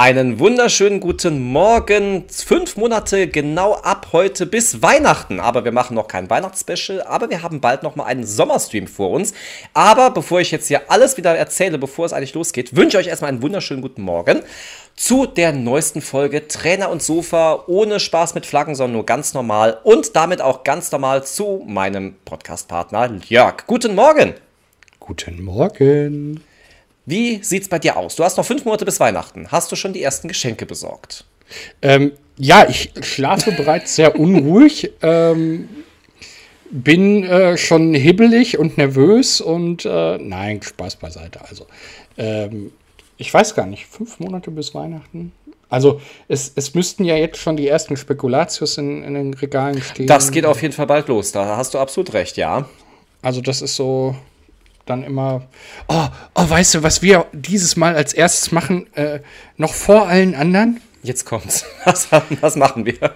Einen wunderschönen guten Morgen. Fünf Monate genau ab heute bis Weihnachten. Aber wir machen noch kein Weihnachtsspecial, aber wir haben bald noch mal einen Sommerstream vor uns. Aber bevor ich jetzt hier alles wieder erzähle, bevor es eigentlich losgeht, wünsche ich euch erstmal einen wunderschönen guten Morgen zu der neuesten Folge Trainer und Sofa ohne Spaß mit Flaggen, sondern nur ganz normal und damit auch ganz normal zu meinem Podcastpartner Jörg. Guten Morgen. Guten Morgen. Wie sieht's bei dir aus? Du hast noch fünf Monate bis Weihnachten. Hast du schon die ersten Geschenke besorgt? Ähm, ja, ich schlafe bereits sehr unruhig. Ähm, bin äh, schon hibbelig und nervös und äh, nein, Spaß beiseite. Also, ähm, ich weiß gar nicht, fünf Monate bis Weihnachten. Also, es, es müssten ja jetzt schon die ersten Spekulatius in, in den Regalen stehen. Das geht auf jeden Fall bald los. Da hast du absolut recht, ja. Also, das ist so, dann immer, oh, oh, weißt du, was wir dieses Mal als erstes machen, äh, noch vor allen anderen? Jetzt kommt's. Was, was machen wir?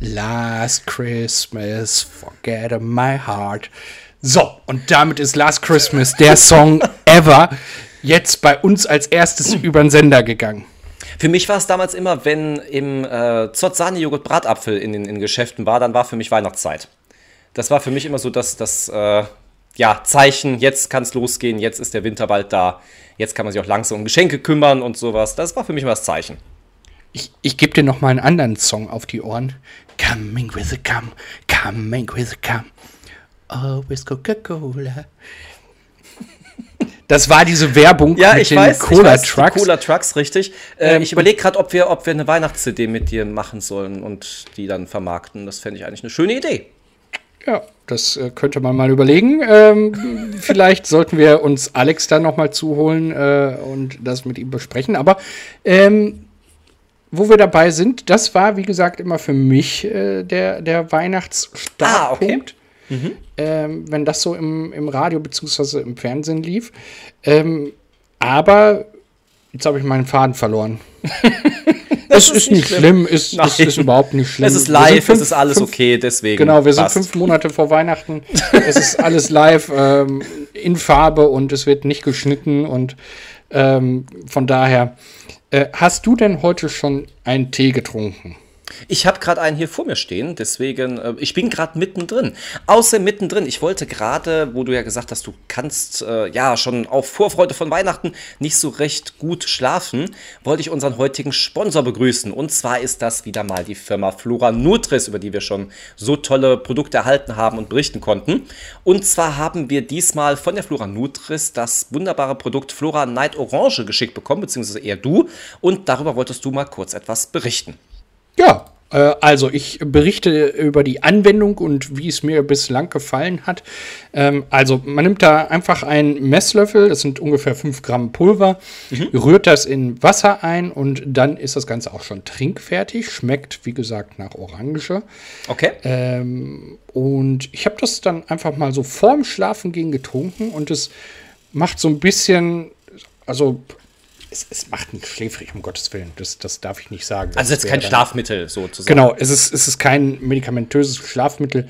Last Christmas, forget my heart. So, und damit ist Last Christmas der Song ever jetzt bei uns als erstes über den Sender gegangen. Für mich war es damals immer, wenn im äh, Zott Sahne Joghurt Bratapfel in den Geschäften war, dann war für mich Weihnachtszeit. Das war für mich immer so das, das äh, ja, Zeichen, jetzt kann es losgehen, jetzt ist der Winter bald da, jetzt kann man sich auch langsam um Geschenke kümmern und sowas. Das war für mich immer das Zeichen. Ich, ich gebe dir noch mal einen anderen Song auf die Ohren. Coming with a come, coming with a come. Always Coca-Cola. Das war diese Werbung ja, mit den weiß, Cola Trucks. Cola Trucks, richtig. Äh, ähm, ich überlege gerade, ob wir, ob wir eine Weihnachts-CD mit dir machen sollen und die dann vermarkten. Das fände ich eigentlich eine schöne Idee. Ja, das äh, könnte man mal überlegen. Ähm, vielleicht sollten wir uns Alex dann noch mal zuholen äh, und das mit ihm besprechen. Aber ähm, wo wir dabei sind, das war, wie gesagt, immer für mich äh, der, der Weihnachtsstartpunkt. Ah, okay. Mhm. Ähm, wenn das so im, im Radio bzw. im Fernsehen lief. Ähm, aber jetzt habe ich meinen Faden verloren. es ist, ist nicht schlimm, schlimm. Ist, es ist überhaupt nicht schlimm. Es ist live, fünf, es ist alles fünf, okay, deswegen. Genau, wir sind fünf Monate vor Weihnachten. es ist alles live ähm, in Farbe und es wird nicht geschnitten und ähm, von daher. Äh, hast du denn heute schon einen Tee getrunken? Ich habe gerade einen hier vor mir stehen, deswegen, äh, ich bin gerade mittendrin. Außer mittendrin, ich wollte gerade, wo du ja gesagt hast, du kannst äh, ja schon auf Vorfreude von Weihnachten nicht so recht gut schlafen, wollte ich unseren heutigen Sponsor begrüßen. Und zwar ist das wieder mal die Firma Flora Nutris, über die wir schon so tolle Produkte erhalten haben und berichten konnten. Und zwar haben wir diesmal von der Flora Nutris das wunderbare Produkt Flora Night Orange geschickt bekommen, beziehungsweise eher du. Und darüber wolltest du mal kurz etwas berichten. Ja, äh, also ich berichte über die Anwendung und wie es mir bislang gefallen hat. Ähm, also man nimmt da einfach einen Messlöffel, das sind ungefähr 5 Gramm Pulver, mhm. rührt das in Wasser ein und dann ist das Ganze auch schon trinkfertig. Schmeckt, wie gesagt, nach Orange. Okay. Ähm, und ich habe das dann einfach mal so vorm Schlafen gehen getrunken und es macht so ein bisschen, also es, es, macht nicht schläfrig, um Gottes Willen. Das, das darf ich nicht sagen. Also es ist kein Schlafmittel sozusagen. Genau, es ist, es ist kein medikamentöses Schlafmittel.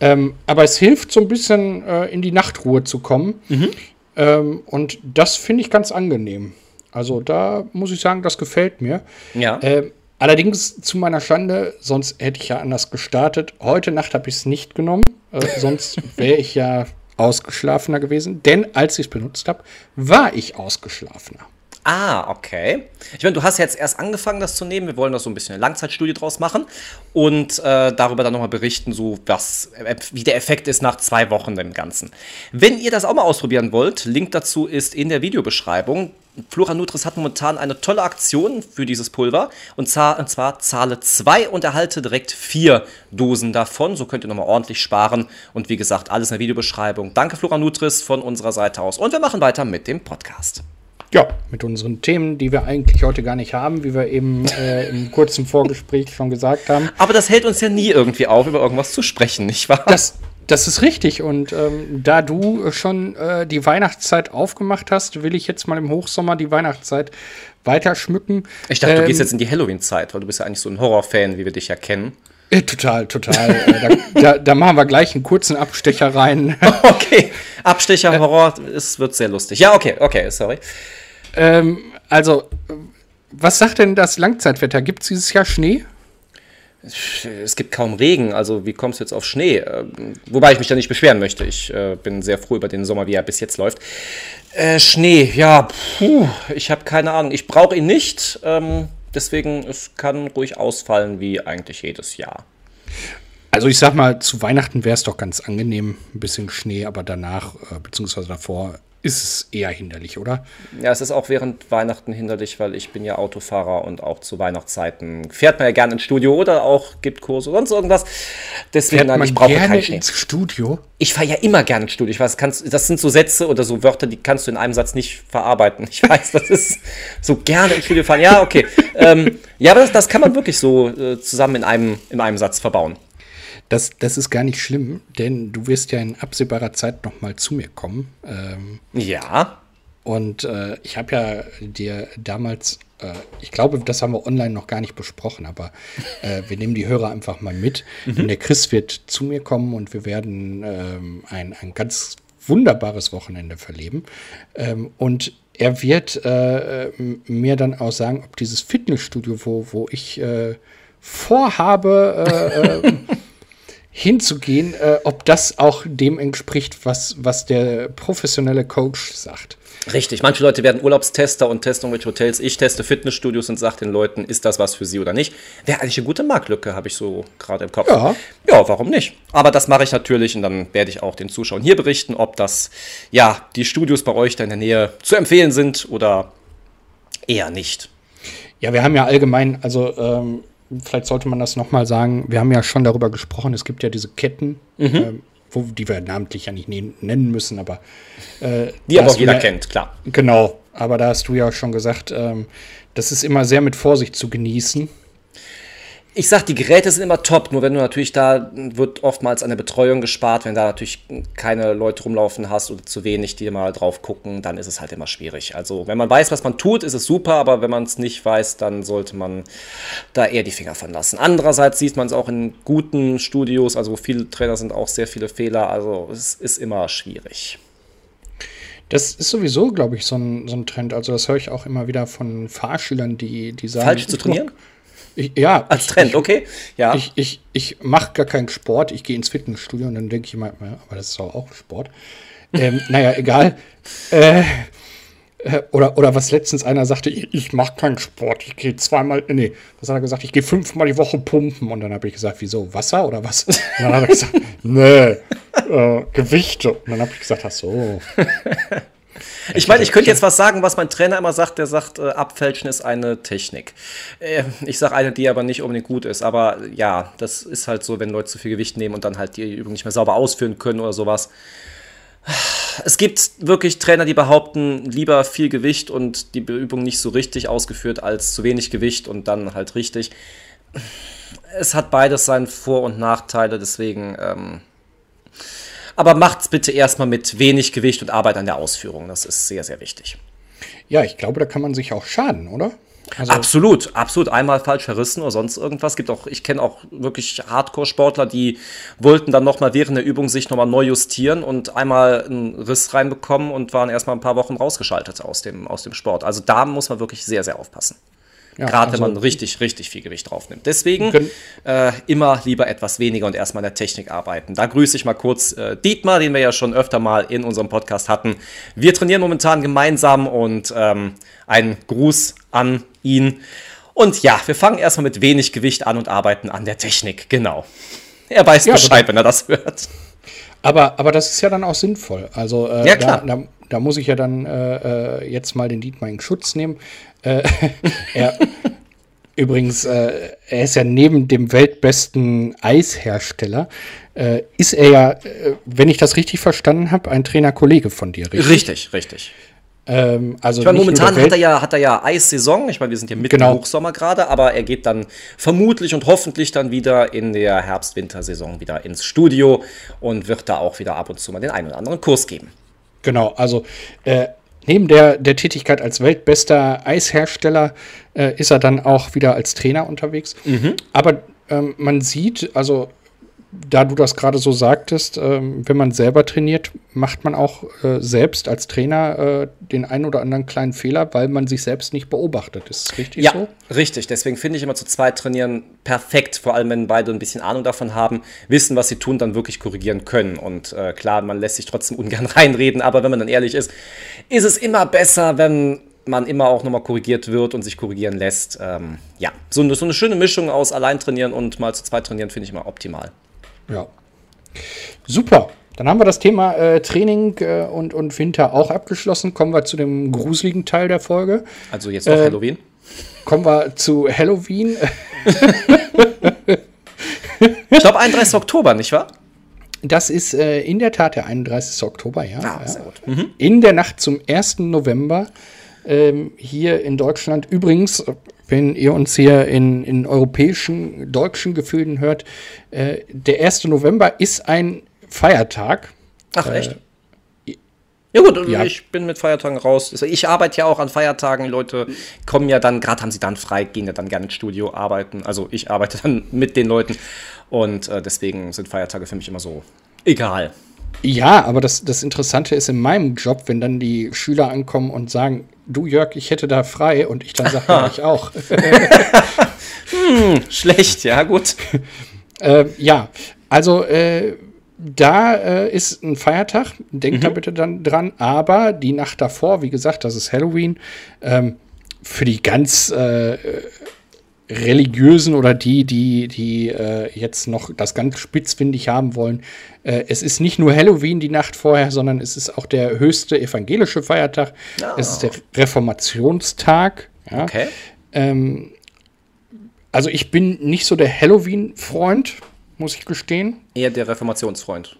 Ähm, aber es hilft so ein bisschen äh, in die Nachtruhe zu kommen. Mhm. Ähm, und das finde ich ganz angenehm. Also da muss ich sagen, das gefällt mir. Ja. Ähm, allerdings zu meiner Schande, sonst hätte ich ja anders gestartet. Heute Nacht habe ich es nicht genommen. Äh, sonst wäre ich ja ausgeschlafener gewesen. Denn als ich es benutzt habe, war ich ausgeschlafener. Ah, okay. Ich meine, du hast jetzt erst angefangen, das zu nehmen. Wir wollen da so ein bisschen eine Langzeitstudie draus machen und äh, darüber dann nochmal berichten, so was, äh, wie der Effekt ist nach zwei Wochen im Ganzen. Wenn ihr das auch mal ausprobieren wollt, Link dazu ist in der Videobeschreibung. Flora Nutris hat momentan eine tolle Aktion für dieses Pulver und zwar, und zwar zahle zwei und erhalte direkt vier Dosen davon. So könnt ihr nochmal ordentlich sparen und wie gesagt, alles in der Videobeschreibung. Danke Flora Nutris von unserer Seite aus und wir machen weiter mit dem Podcast. Ja, mit unseren Themen, die wir eigentlich heute gar nicht haben, wie wir eben äh, im kurzen Vorgespräch schon gesagt haben. Aber das hält uns ja nie irgendwie auf, über irgendwas zu sprechen, nicht wahr? Das, das ist richtig. Und ähm, da du schon äh, die Weihnachtszeit aufgemacht hast, will ich jetzt mal im Hochsommer die Weihnachtszeit weiter schmücken. Ich dachte, ähm, du gehst jetzt in die Halloween-Zeit, weil du bist ja eigentlich so ein Horrorfan, wie wir dich ja kennen. Ja, total, total. Äh, da, da, da, machen wir gleich einen kurzen Abstecher rein. okay, Abstecher Horror, es wird sehr lustig. Ja, okay, okay, sorry. Ähm, also, was sagt denn das Langzeitwetter? Gibt es dieses Jahr Schnee? Es gibt kaum Regen, also wie kommst du jetzt auf Schnee? Ähm, wobei ich mich da nicht beschweren möchte. Ich äh, bin sehr froh über den Sommer, wie er bis jetzt läuft. Äh, Schnee, ja, puh, ich habe keine Ahnung. Ich brauche ihn nicht, ähm, deswegen es kann ruhig ausfallen wie eigentlich jedes Jahr. Also ich sag mal, zu Weihnachten wäre es doch ganz angenehm, ein bisschen Schnee, aber danach, äh, beziehungsweise davor, ist es eher hinderlich, oder? Ja, es ist auch während Weihnachten hinderlich, weil ich bin ja Autofahrer und auch zu Weihnachtszeiten fährt man ja gerne ins Studio oder auch gibt Kurse oder sonst irgendwas. Deswegen, fährt man ich brauche gerne ins Studio? Ich fahre ja immer gerne ins Studio. Ich weiß, kannst, das sind so Sätze oder so Wörter, die kannst du in einem Satz nicht verarbeiten. Ich weiß, das ist so gerne ins Studio fahren. Ja, okay. ähm, ja, aber das, das, kann man wirklich so äh, zusammen in einem, in einem Satz verbauen. Das, das ist gar nicht schlimm, denn du wirst ja in absehbarer Zeit noch mal zu mir kommen. Ähm, ja. Und äh, ich habe ja dir damals, äh, ich glaube, das haben wir online noch gar nicht besprochen, aber äh, wir nehmen die Hörer einfach mal mit. Mhm. Der Chris wird zu mir kommen und wir werden ähm, ein, ein ganz wunderbares Wochenende verleben. Ähm, und er wird äh, mir dann auch sagen, ob dieses Fitnessstudio, wo, wo ich äh, vorhabe, äh, hinzugehen, äh, ob das auch dem entspricht, was, was der professionelle Coach sagt. Richtig, manche Leute werden Urlaubstester und testen irgendwelche Hotels. Ich teste Fitnessstudios und sage den Leuten, ist das was für sie oder nicht. Wäre eigentlich eine gute Marktlücke, habe ich so gerade im Kopf. Ja. ja, warum nicht? Aber das mache ich natürlich und dann werde ich auch den Zuschauern hier berichten, ob das, ja, die Studios bei euch da in der Nähe zu empfehlen sind oder eher nicht. Ja, wir haben ja allgemein, also ähm, vielleicht sollte man das nochmal sagen, wir haben ja schon darüber gesprochen, es gibt ja diese Ketten, mhm. äh, wo, die wir namentlich ja nicht nennen müssen, aber äh, die aber auch jeder ja, kennt, klar. Genau, aber da hast du ja schon gesagt, ähm, das ist immer sehr mit Vorsicht zu genießen ich sag, die Geräte sind immer top, nur wenn du natürlich da wird oftmals an der Betreuung gespart, wenn da natürlich keine Leute rumlaufen hast oder zu wenig, die mal drauf gucken, dann ist es halt immer schwierig. Also, wenn man weiß, was man tut, ist es super, aber wenn man es nicht weiß, dann sollte man da eher die Finger von lassen. Andererseits sieht man es auch in guten Studios, also wo viele Trainer sind, auch sehr viele Fehler, also es ist immer schwierig. Das ist sowieso, glaube ich, so ein, so ein Trend. Also, das höre ich auch immer wieder von Fahrschülern, die, die sagen. Falsch zu trainieren? Ich, ja. Als Trend, ich, okay. Ja. Ich, ich, ich mache gar keinen Sport. Ich gehe ins Fitnessstudio und dann denke ich ja, aber das ist doch auch Sport. ähm, naja, egal. Äh, äh, oder, oder was letztens einer sagte, ich, ich mache keinen Sport. Ich gehe zweimal, nee, was hat er gesagt? Ich gehe fünfmal die Woche pumpen. Und dann habe ich gesagt, wieso? Wasser oder was? Und dann hat er gesagt, nee, äh, Gewichte. Und dann habe ich gesagt, ach so. Ich meine, ich könnte jetzt was sagen, was mein Trainer immer sagt. Der sagt, äh, Abfälschen ist eine Technik. Äh, ich sage eine, die aber nicht unbedingt gut ist. Aber ja, das ist halt so, wenn Leute zu viel Gewicht nehmen und dann halt die Übung nicht mehr sauber ausführen können oder sowas. Es gibt wirklich Trainer, die behaupten, lieber viel Gewicht und die Übung nicht so richtig ausgeführt als zu wenig Gewicht und dann halt richtig. Es hat beides seine Vor- und Nachteile, deswegen ähm, aber macht's bitte erstmal mit wenig Gewicht und Arbeit an der Ausführung. Das ist sehr, sehr wichtig. Ja, ich glaube, da kann man sich auch schaden, oder? Also absolut, absolut. Einmal falsch verrissen oder sonst irgendwas. Gibt auch, ich kenne auch wirklich Hardcore-Sportler, die wollten dann nochmal während der Übung sich nochmal neu justieren und einmal einen Riss reinbekommen und waren erstmal ein paar Wochen rausgeschaltet aus dem, aus dem Sport. Also da muss man wirklich sehr, sehr aufpassen. Ja, Gerade also, wenn man richtig, richtig viel Gewicht drauf nimmt. Deswegen äh, immer lieber etwas weniger und erstmal an der Technik arbeiten. Da grüße ich mal kurz äh, Dietmar, den wir ja schon öfter mal in unserem Podcast hatten. Wir trainieren momentan gemeinsam und ähm, ein Gruß an ihn. Und ja, wir fangen erstmal mit wenig Gewicht an und arbeiten an der Technik. Genau. Er weiß ja, Bescheid, wenn er das hört. Aber, aber das ist ja dann auch sinnvoll. Also äh, ja, klar. Da, da, da, muss ich ja dann äh, äh jetzt mal den Dietmar in Schutz nehmen. Äh, er, übrigens, äh, er ist ja neben dem weltbesten Eishersteller, äh, ist er ja, wenn ich das richtig verstanden habe, ein Trainerkollege von dir, richtig? Richtig, richtig. Ähm, also ich meine, momentan hat er ja, hat er ja Eissaison. Ich meine, wir sind ja mitten genau. im Hochsommer gerade, aber er geht dann vermutlich und hoffentlich dann wieder in der Herbst-Wintersaison wieder ins Studio und wird da auch wieder ab und zu mal den einen oder anderen Kurs geben. Genau, also äh, neben der, der Tätigkeit als weltbester Eishersteller äh, ist er dann auch wieder als Trainer unterwegs. Mhm. Aber ähm, man sieht, also da du das gerade so sagtest, ähm, wenn man selber trainiert, macht man auch äh, selbst als Trainer äh, den einen oder anderen kleinen Fehler, weil man sich selbst nicht beobachtet. Ist das richtig ja, so? richtig. Deswegen finde ich immer zu zweit trainieren perfekt, vor allem wenn beide ein bisschen Ahnung davon haben, wissen, was sie tun, dann wirklich korrigieren können. Und äh, klar, man lässt sich trotzdem ungern reinreden, aber wenn man dann ehrlich ist, ist es immer besser, wenn man immer auch nochmal korrigiert wird und sich korrigieren lässt. Ähm, ja, so eine, so eine schöne Mischung aus allein trainieren und mal zu zweit trainieren finde ich immer optimal. Ja. Super. Dann haben wir das Thema äh, Training äh, und, und Winter auch abgeschlossen. Kommen wir zu dem gruseligen Teil der Folge. Also jetzt noch äh, Halloween. Kommen wir zu Halloween. ich glaube 31. Oktober, nicht wahr? Das ist äh, in der Tat der 31. Oktober, ja. Ah, sehr gut. Mhm. In der Nacht zum 1. November ähm, hier in Deutschland. Übrigens, wenn ihr uns hier in, in europäischen, deutschen Gefilden hört, äh, der 1. November ist ein Feiertag. Ach, echt? Äh, ja gut, ja. ich bin mit Feiertagen raus. Ich arbeite ja auch an Feiertagen. Leute kommen ja dann, gerade haben sie dann frei, gehen ja dann gerne ins Studio arbeiten. Also ich arbeite dann mit den Leuten und äh, deswegen sind Feiertage für mich immer so egal. Ja, aber das, das Interessante ist in meinem Job, wenn dann die Schüler ankommen und sagen, du Jörg, ich hätte da frei und ich dann sage, ja, ich auch. hm, schlecht, ja, gut. äh, ja, also äh, da äh, ist ein Feiertag, denkt mhm. da bitte dann dran, aber die Nacht davor, wie gesagt, das ist Halloween, ähm, für die ganz äh, religiösen oder die, die, die äh, jetzt noch das ganz spitzfindig haben wollen, äh, es ist nicht nur Halloween die Nacht vorher, sondern es ist auch der höchste evangelische Feiertag. Oh. Es ist der Reformationstag. Ja. Okay. Ähm, also ich bin nicht so der Halloween-Freund, muss ich gestehen. Eher der Reformationsfreund.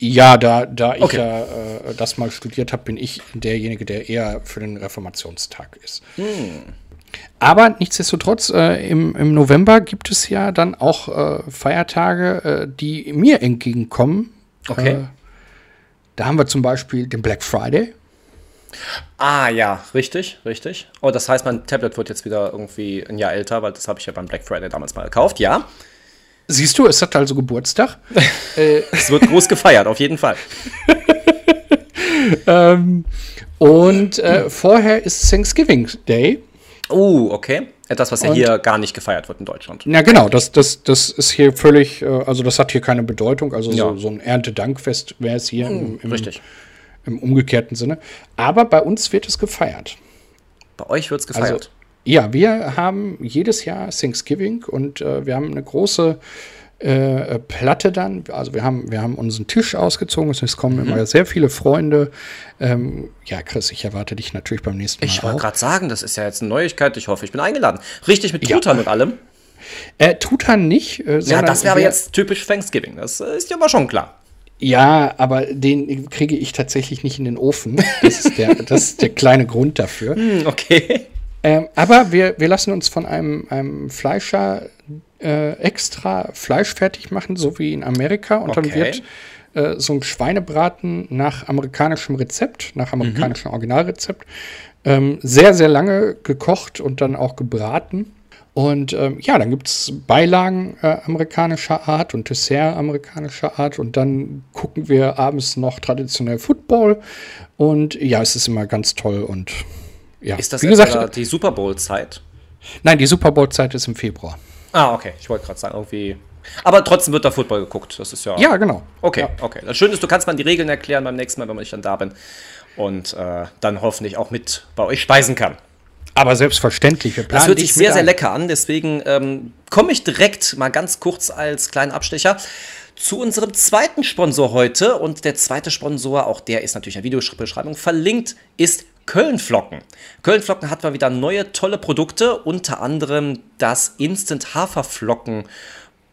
Ja, da, da ich Okay. ja äh, das mal studiert habe, bin ich derjenige, der eher für den Reformationstag ist. Aber nichtsdestotrotz, äh, im, im November gibt es ja dann auch äh, Feiertage, äh, die mir entgegenkommen. Okay. Äh, da haben wir zum Beispiel den Black Friday. Ah ja, richtig, richtig. Oh, das heißt, mein Tablet wird jetzt wieder irgendwie ein Jahr älter, weil das habe ich ja beim Black Friday damals mal gekauft. Ja, Siehst du, es hat also Geburtstag. es wird groß gefeiert, auf jeden Fall. ähm, und äh, vorher ist Thanksgiving Day. Oh, okay. Etwas, was ja Und- hier gar nicht gefeiert wird in Deutschland. Ja, genau, das, das, das ist hier völlig, äh, also das hat hier keine Bedeutung. Also Ja. so, so ein Erntedankfest wäre es hier im, im, Richtig. im umgekehrten Sinne. Aber bei uns wird es gefeiert. Bei euch wird es gefeiert. Also, ja, wir haben jedes Jahr Thanksgiving und äh, wir haben eine große äh, Platte dann. Also wir haben, wir haben unseren Tisch ausgezogen. Es kommen immer sehr viele Freunde. Ähm, ja, Chris, ich erwarte dich natürlich beim nächsten Mal ich wollte gerade sagen, das ist ja jetzt eine Neuigkeit. Ich hoffe, ich bin eingeladen. Richtig mit Ja. Truthahn und allem. Äh, Tutan nicht. Äh, Ja, das wäre aber jetzt typisch Thanksgiving. Das ist ja aber schon klar. Ja, aber den kriege ich tatsächlich nicht in den Ofen. Das ist der, das ist der kleine Grund dafür. Hm, okay. Ähm, aber wir, wir lassen uns von einem, einem Fleischer äh, extra Fleisch fertig machen, so wie in Amerika. Und dann Okay. wird äh, so ein Schweinebraten nach amerikanischem Rezept, nach amerikanischem Originalrezept, ähm, sehr, sehr lange gekocht und dann auch gebraten. Und ähm, ja, dann gibt es Beilagen äh, amerikanischer Art und Dessert amerikanischer Art. Und dann gucken wir abends noch traditionell Football. Und ja, es ist immer ganz toll. Und ja, Ist das wie gesagt, die Super Bowl-Zeit? nein, die Super Bowl-Zeit ist im Februar. Ah, okay. Ich wollte gerade sagen, irgendwie. Aber trotzdem wird da Football geguckt. Das ist ja. Ja, genau. Okay, Ja. okay. Das Schöne ist, du kannst mal die Regeln erklären beim nächsten Mal, wenn ich dann da bin. Und äh, dann hoffentlich auch mit bei euch speisen kann. Aber selbstverständlich. Wir Das planen hört dich sich sehr, sehr lecker an. Deswegen ähm, komme ich direkt mal ganz kurz als kleinen Abstecher zu unserem zweiten Sponsor heute. Und der zweite Sponsor, auch der ist natürlich in der Videobeschreibung verlinkt, ist Kölnflocken. Kölnflocken hat mal wieder neue tolle Produkte, unter anderem das Instant Haferflocken.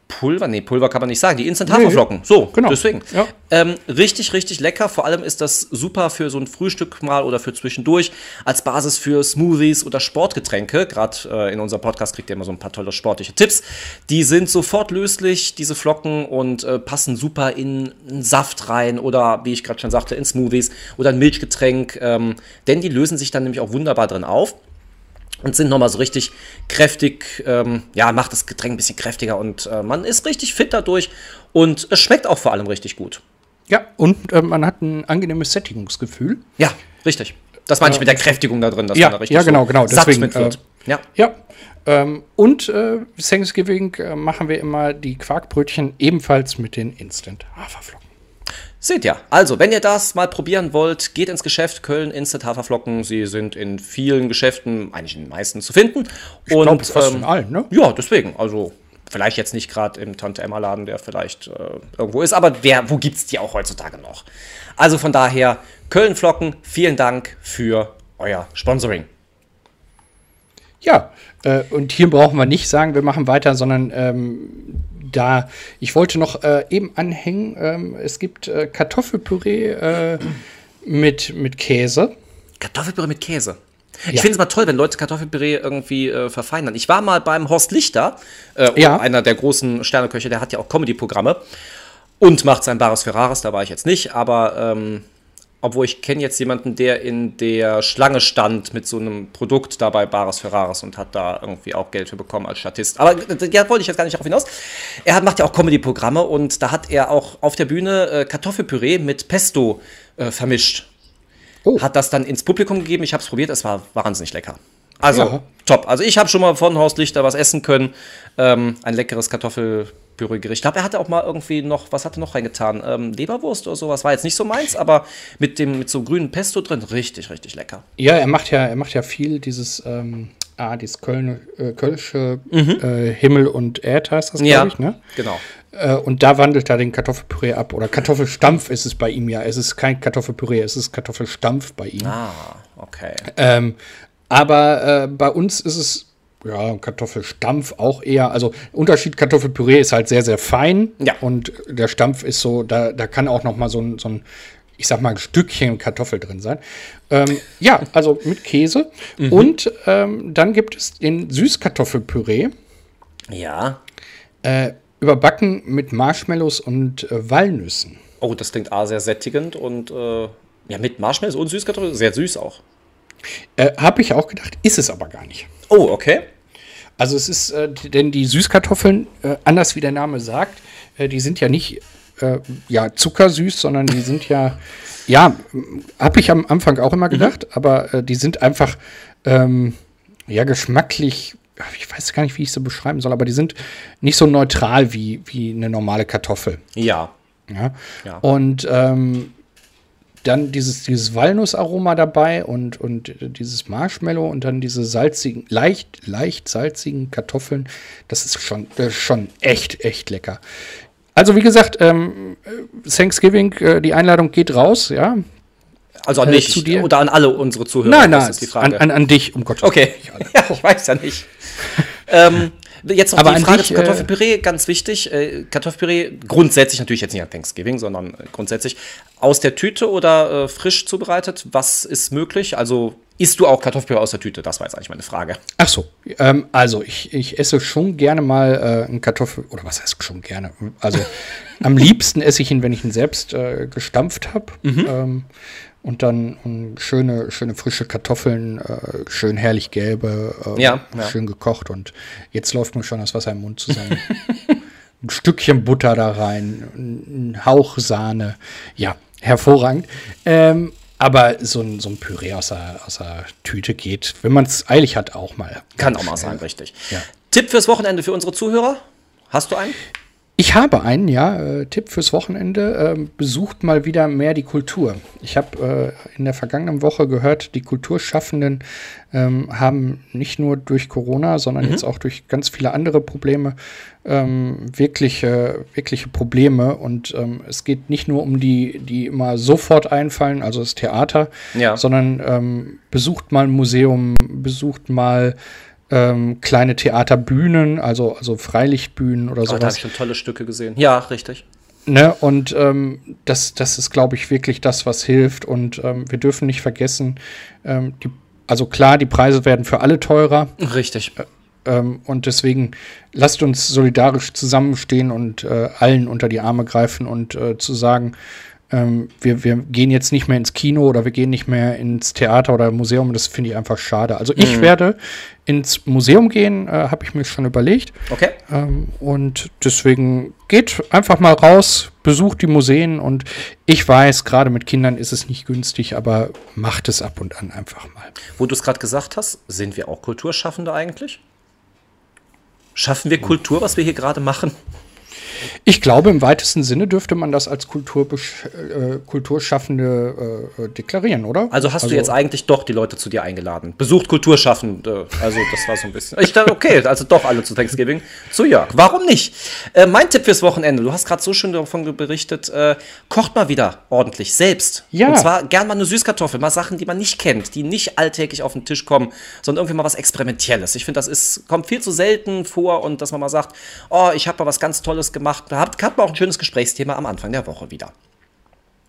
Pulver, nee, Pulver kann man nicht sagen, die Instant Haferflocken. So, genau. deswegen. Ja. Ähm, richtig, richtig lecker. Vor allem ist das super für so ein Frühstück mal oder für zwischendurch als Basis für Smoothies oder Sportgetränke. Gerade äh, in unserem Podcast kriegt ihr immer so ein paar tolle sportliche Tipps. Die sind sofort löslich, diese Flocken, und äh, passen super in einen Saft rein oder, wie ich gerade schon sagte, in Smoothies oder ein Milchgetränk. Ähm, denn die lösen sich dann nämlich auch wunderbar drin auf. Und sind nochmal so richtig kräftig, ähm, ja, macht das Getränk ein bisschen kräftiger und äh, man ist richtig fit dadurch und es schmeckt auch vor allem richtig gut. Ja, und äh, man hat ein angenehmes Sättigungsgefühl. Ja, richtig. Das meine ich mit der Kräftigung da drin, dass ja, man da richtig ja, genau, genau. satt Deswegen, mit wird. äh, ja. Ja. Ähm, und äh, Thanksgiving äh, machen wir immer die Quarkbrötchen ebenfalls mit den Instant Haferflocken. Seht ihr. Also, wenn ihr das mal probieren wollt, geht ins Geschäft Köln Instant Haferflocken. Sie sind in vielen Geschäften, eigentlich in den meisten zu finden. Ich glaube, fast in allen, ne? Ja, deswegen. Also, vielleicht jetzt nicht gerade im Tante Emma Laden, der vielleicht äh, irgendwo ist, aber wer, wo gibt's die auch heutzutage noch? Also von daher, Köln Flocken, vielen Dank für euer Sponsoring. Ja, äh, und hier brauchen wir nicht sagen, wir machen weiter, sondern ähm, da, ich wollte noch äh, eben anhängen, ähm, es gibt äh, Kartoffelpüree äh, mit, mit Käse. Kartoffelpüree mit Käse. Ich Ja. finde es mal toll, wenn Leute Kartoffelpüree irgendwie äh, verfeinern. Ich war mal beim Horst Lichter, äh, Ja. einer der großen Sterneköche, der hat ja auch Comedy-Programme und macht sein Bares Ferraris, da war ich jetzt nicht, aber ähm, obwohl ich kenne jetzt jemanden, der in der Schlange stand mit so einem Produkt da bei Bares Ferraris und hat da irgendwie auch Geld für bekommen als Statist. Aber äh, da wollte ich jetzt gar nicht darauf hinaus. Er hat, macht ja auch Comedy-Programme und da hat er auch auf der Bühne äh, Kartoffelpüree mit Pesto äh, vermischt Oh. hat das dann ins Publikum gegeben. Ich habe es probiert, es war wahnsinnig lecker. Also Ja. top. Also ich habe schon mal von Horst Lichter was essen können. Ähm, ein leckeres Kartoffelpüree-Gericht. Ich glaube, er hatte auch mal irgendwie noch, was hat er noch reingetan? Ähm, Leberwurst oder sowas. War jetzt nicht so meins, aber mit dem mit so grünen Pesto drin, richtig, richtig lecker. Ja, er macht ja, er macht ja viel dieses, ähm, ah, dieses Köln, äh, Kölsche äh, Himmel und Erd heißt das, glaube ich, ne? genau. Äh, und da wandelt er den Kartoffelpüree ab. Oder Kartoffelstampf ist es bei ihm ja. Es ist kein Kartoffelpüree, es ist Kartoffelstampf bei ihm. Ah, okay. Ähm, aber äh, bei uns ist es ja Kartoffelstampf auch eher. Also Unterschied Kartoffelpüree ist halt sehr sehr fein. Ja. Und der Stampf ist so, da, da kann auch noch mal so ein, so ein ich sag mal ein Stückchen Kartoffel drin sein. Ähm, ja, also mit Käse. Und ähm, dann gibt es den Süßkartoffelpüree. Ja. Äh, überbacken mit Marshmallows und äh, Walnüssen. Oh, das klingt A, sehr sättigend und äh, ja, mit Marshmallows und Süßkartoffeln, sehr süß auch. Äh, Habe ich auch gedacht, ist es aber gar nicht. Oh, okay. Also es ist, äh, denn die Süßkartoffeln, äh, anders wie der Name sagt, äh, die sind ja nicht äh, ja, zuckersüß, sondern die sind ja, ja, habe ich am Anfang auch immer gedacht, aber äh, die sind einfach, ähm, ja, geschmacklich, ich weiß gar nicht, wie ich sie beschreiben soll, aber die sind nicht so neutral wie, wie eine normale Kartoffel. Ja. Ja. Ja. Und ähm, dann dieses, dieses Walnussaroma dabei und, und äh, dieses Marshmallow und dann diese salzigen, leicht, leicht salzigen Kartoffeln. Das ist schon, das ist schon echt, echt lecker. Also wie gesagt, ähm, äh, Thanksgiving, äh, die Einladung geht raus, ja. Also an Äh, mich zu dir? oder an alle unsere Zuhörer. Nein, das nein, ist die an, Frage. an, an dich, um Gottes Okay. Ja, ich weiß ja nicht. ähm, jetzt noch Aber die Frage dich, zu Kartoffelpüree, ganz wichtig. Äh, Kartoffelpüree grundsätzlich, natürlich jetzt nicht an Thanksgiving, sondern äh, grundsätzlich aus der Tüte oder äh, frisch zubereitet. Was ist möglich? Also isst du auch Kartoffelpüree aus der Tüte? Das war jetzt eigentlich meine Frage. Ach so, ähm, also ich, ich esse schon gerne mal äh, einen Kartoffel, oder was heißt schon gerne? Also am liebsten esse ich ihn, wenn ich ihn selbst äh, gestampft habe. Ähm, und dann ähm, schöne, schöne frische Kartoffeln, äh, schön herrlich gelbe, äh, Ja, ja. schön gekocht. Und jetzt läuft mir schon das Wasser im Mund zusammen. ein Stückchen Butter da rein, ein ein Hauch Sahne. Ja, hervorragend. Ähm, aber so ein, so ein Püree aus der, aus der Tüte geht, wenn man es eilig hat, auch mal. Kann auch mal sein, richtig. Ja. Tipp fürs Wochenende für unsere Zuhörer? Hast du einen? Ich habe einen, ja, äh, Tipp fürs Wochenende. ähm, besucht mal wieder mehr die Kultur. Ich habe äh, in der vergangenen Woche gehört, die Kulturschaffenden ähm, haben nicht nur durch Corona, sondern jetzt auch durch ganz viele andere Probleme ähm, wirkliche, wirkliche Probleme. Und ähm, es geht nicht nur um die, die immer sofort einfallen, also das Theater, Ja. sondern ähm, besucht mal ein Museum, besucht mal ähm, kleine Theaterbühnen, also, also Freilichtbühnen oder Oh, da habe sowas. ich schon tolle Stücke gesehen. Ja, richtig. Ne? Und ähm, das, das ist, glaube ich, wirklich das, was hilft. Und ähm, wir dürfen nicht vergessen, ähm, die, also klar, die Preise werden für alle teurer. Richtig. Ähm, und deswegen lasst uns solidarisch zusammenstehen und äh, allen unter die Arme greifen und äh, zu sagen, ähm, wir, wir gehen jetzt nicht mehr ins Kino oder wir gehen nicht mehr ins Theater oder Museum. Das finde ich einfach schade. Also ich mhm. werde ins Museum gehen, äh, habe ich mir schon überlegt. Okay. Ähm, und deswegen geht einfach mal raus, besucht die Museen und ich weiß, gerade mit Kindern ist es nicht günstig, aber macht es ab und an einfach mal. Wo du es gerade gesagt hast, sind wir auch Kulturschaffende eigentlich? Schaffen wir Kultur, was wir hier gerade machen? Ich glaube, im weitesten Sinne dürfte man das als Kultur, äh, Kulturschaffende äh, deklarieren, oder? Also hast also, du jetzt eigentlich doch die Leute zu dir eingeladen. Besucht Kulturschaffende. Also das war so ein bisschen. Ich dachte, okay, also doch alle zu Thanksgiving. Zu Jörg. Warum nicht? Äh, mein Tipp fürs Wochenende. Du hast gerade so schön davon berichtet. Äh, kocht mal wieder ordentlich selbst. Ja. Und zwar gern mal eine Süßkartoffel. Mal Sachen, die man nicht kennt, die nicht alltäglich auf den Tisch kommen, sondern irgendwie mal was Experimentelles. Ich finde, das ist, kommt viel zu selten vor und dass man mal sagt, oh, ich habe mal was ganz Tolles gemacht gemacht. Da hat, hat man auch ein schönes Gesprächsthema am Anfang der Woche wieder.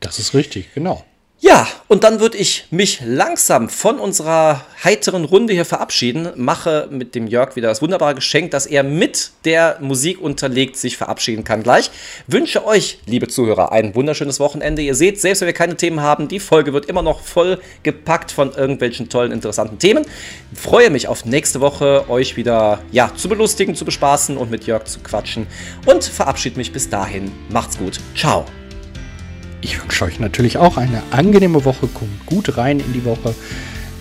Das ist richtig, genau. Ja, und dann würde ich mich langsam von unserer heiteren Runde hier verabschieden, mache mit dem Jörg wieder das wunderbare Geschenk, dass er mit der Musik unterlegt sich verabschieden kann gleich. Wünsche euch, liebe Zuhörer, ein wunderschönes Wochenende. Ihr seht, selbst wenn wir keine Themen haben, die Folge wird immer noch voll gepackt von irgendwelchen tollen, interessanten Themen. Freue mich auf nächste Woche, euch wieder ja, zu belustigen, zu bespaßen und mit Jörg zu quatschen und verabschiede mich bis dahin. Macht's gut. Ciao. Ich wünsche euch natürlich auch eine angenehme Woche. Kommt gut rein in die Woche.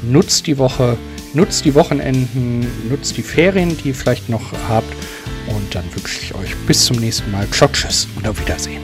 Nutzt die Woche, nutzt die Wochenenden, nutzt die Ferien, die ihr vielleicht noch habt. Und dann wünsche ich euch bis zum nächsten Mal. Ciao, tschüss und auf Wiedersehen.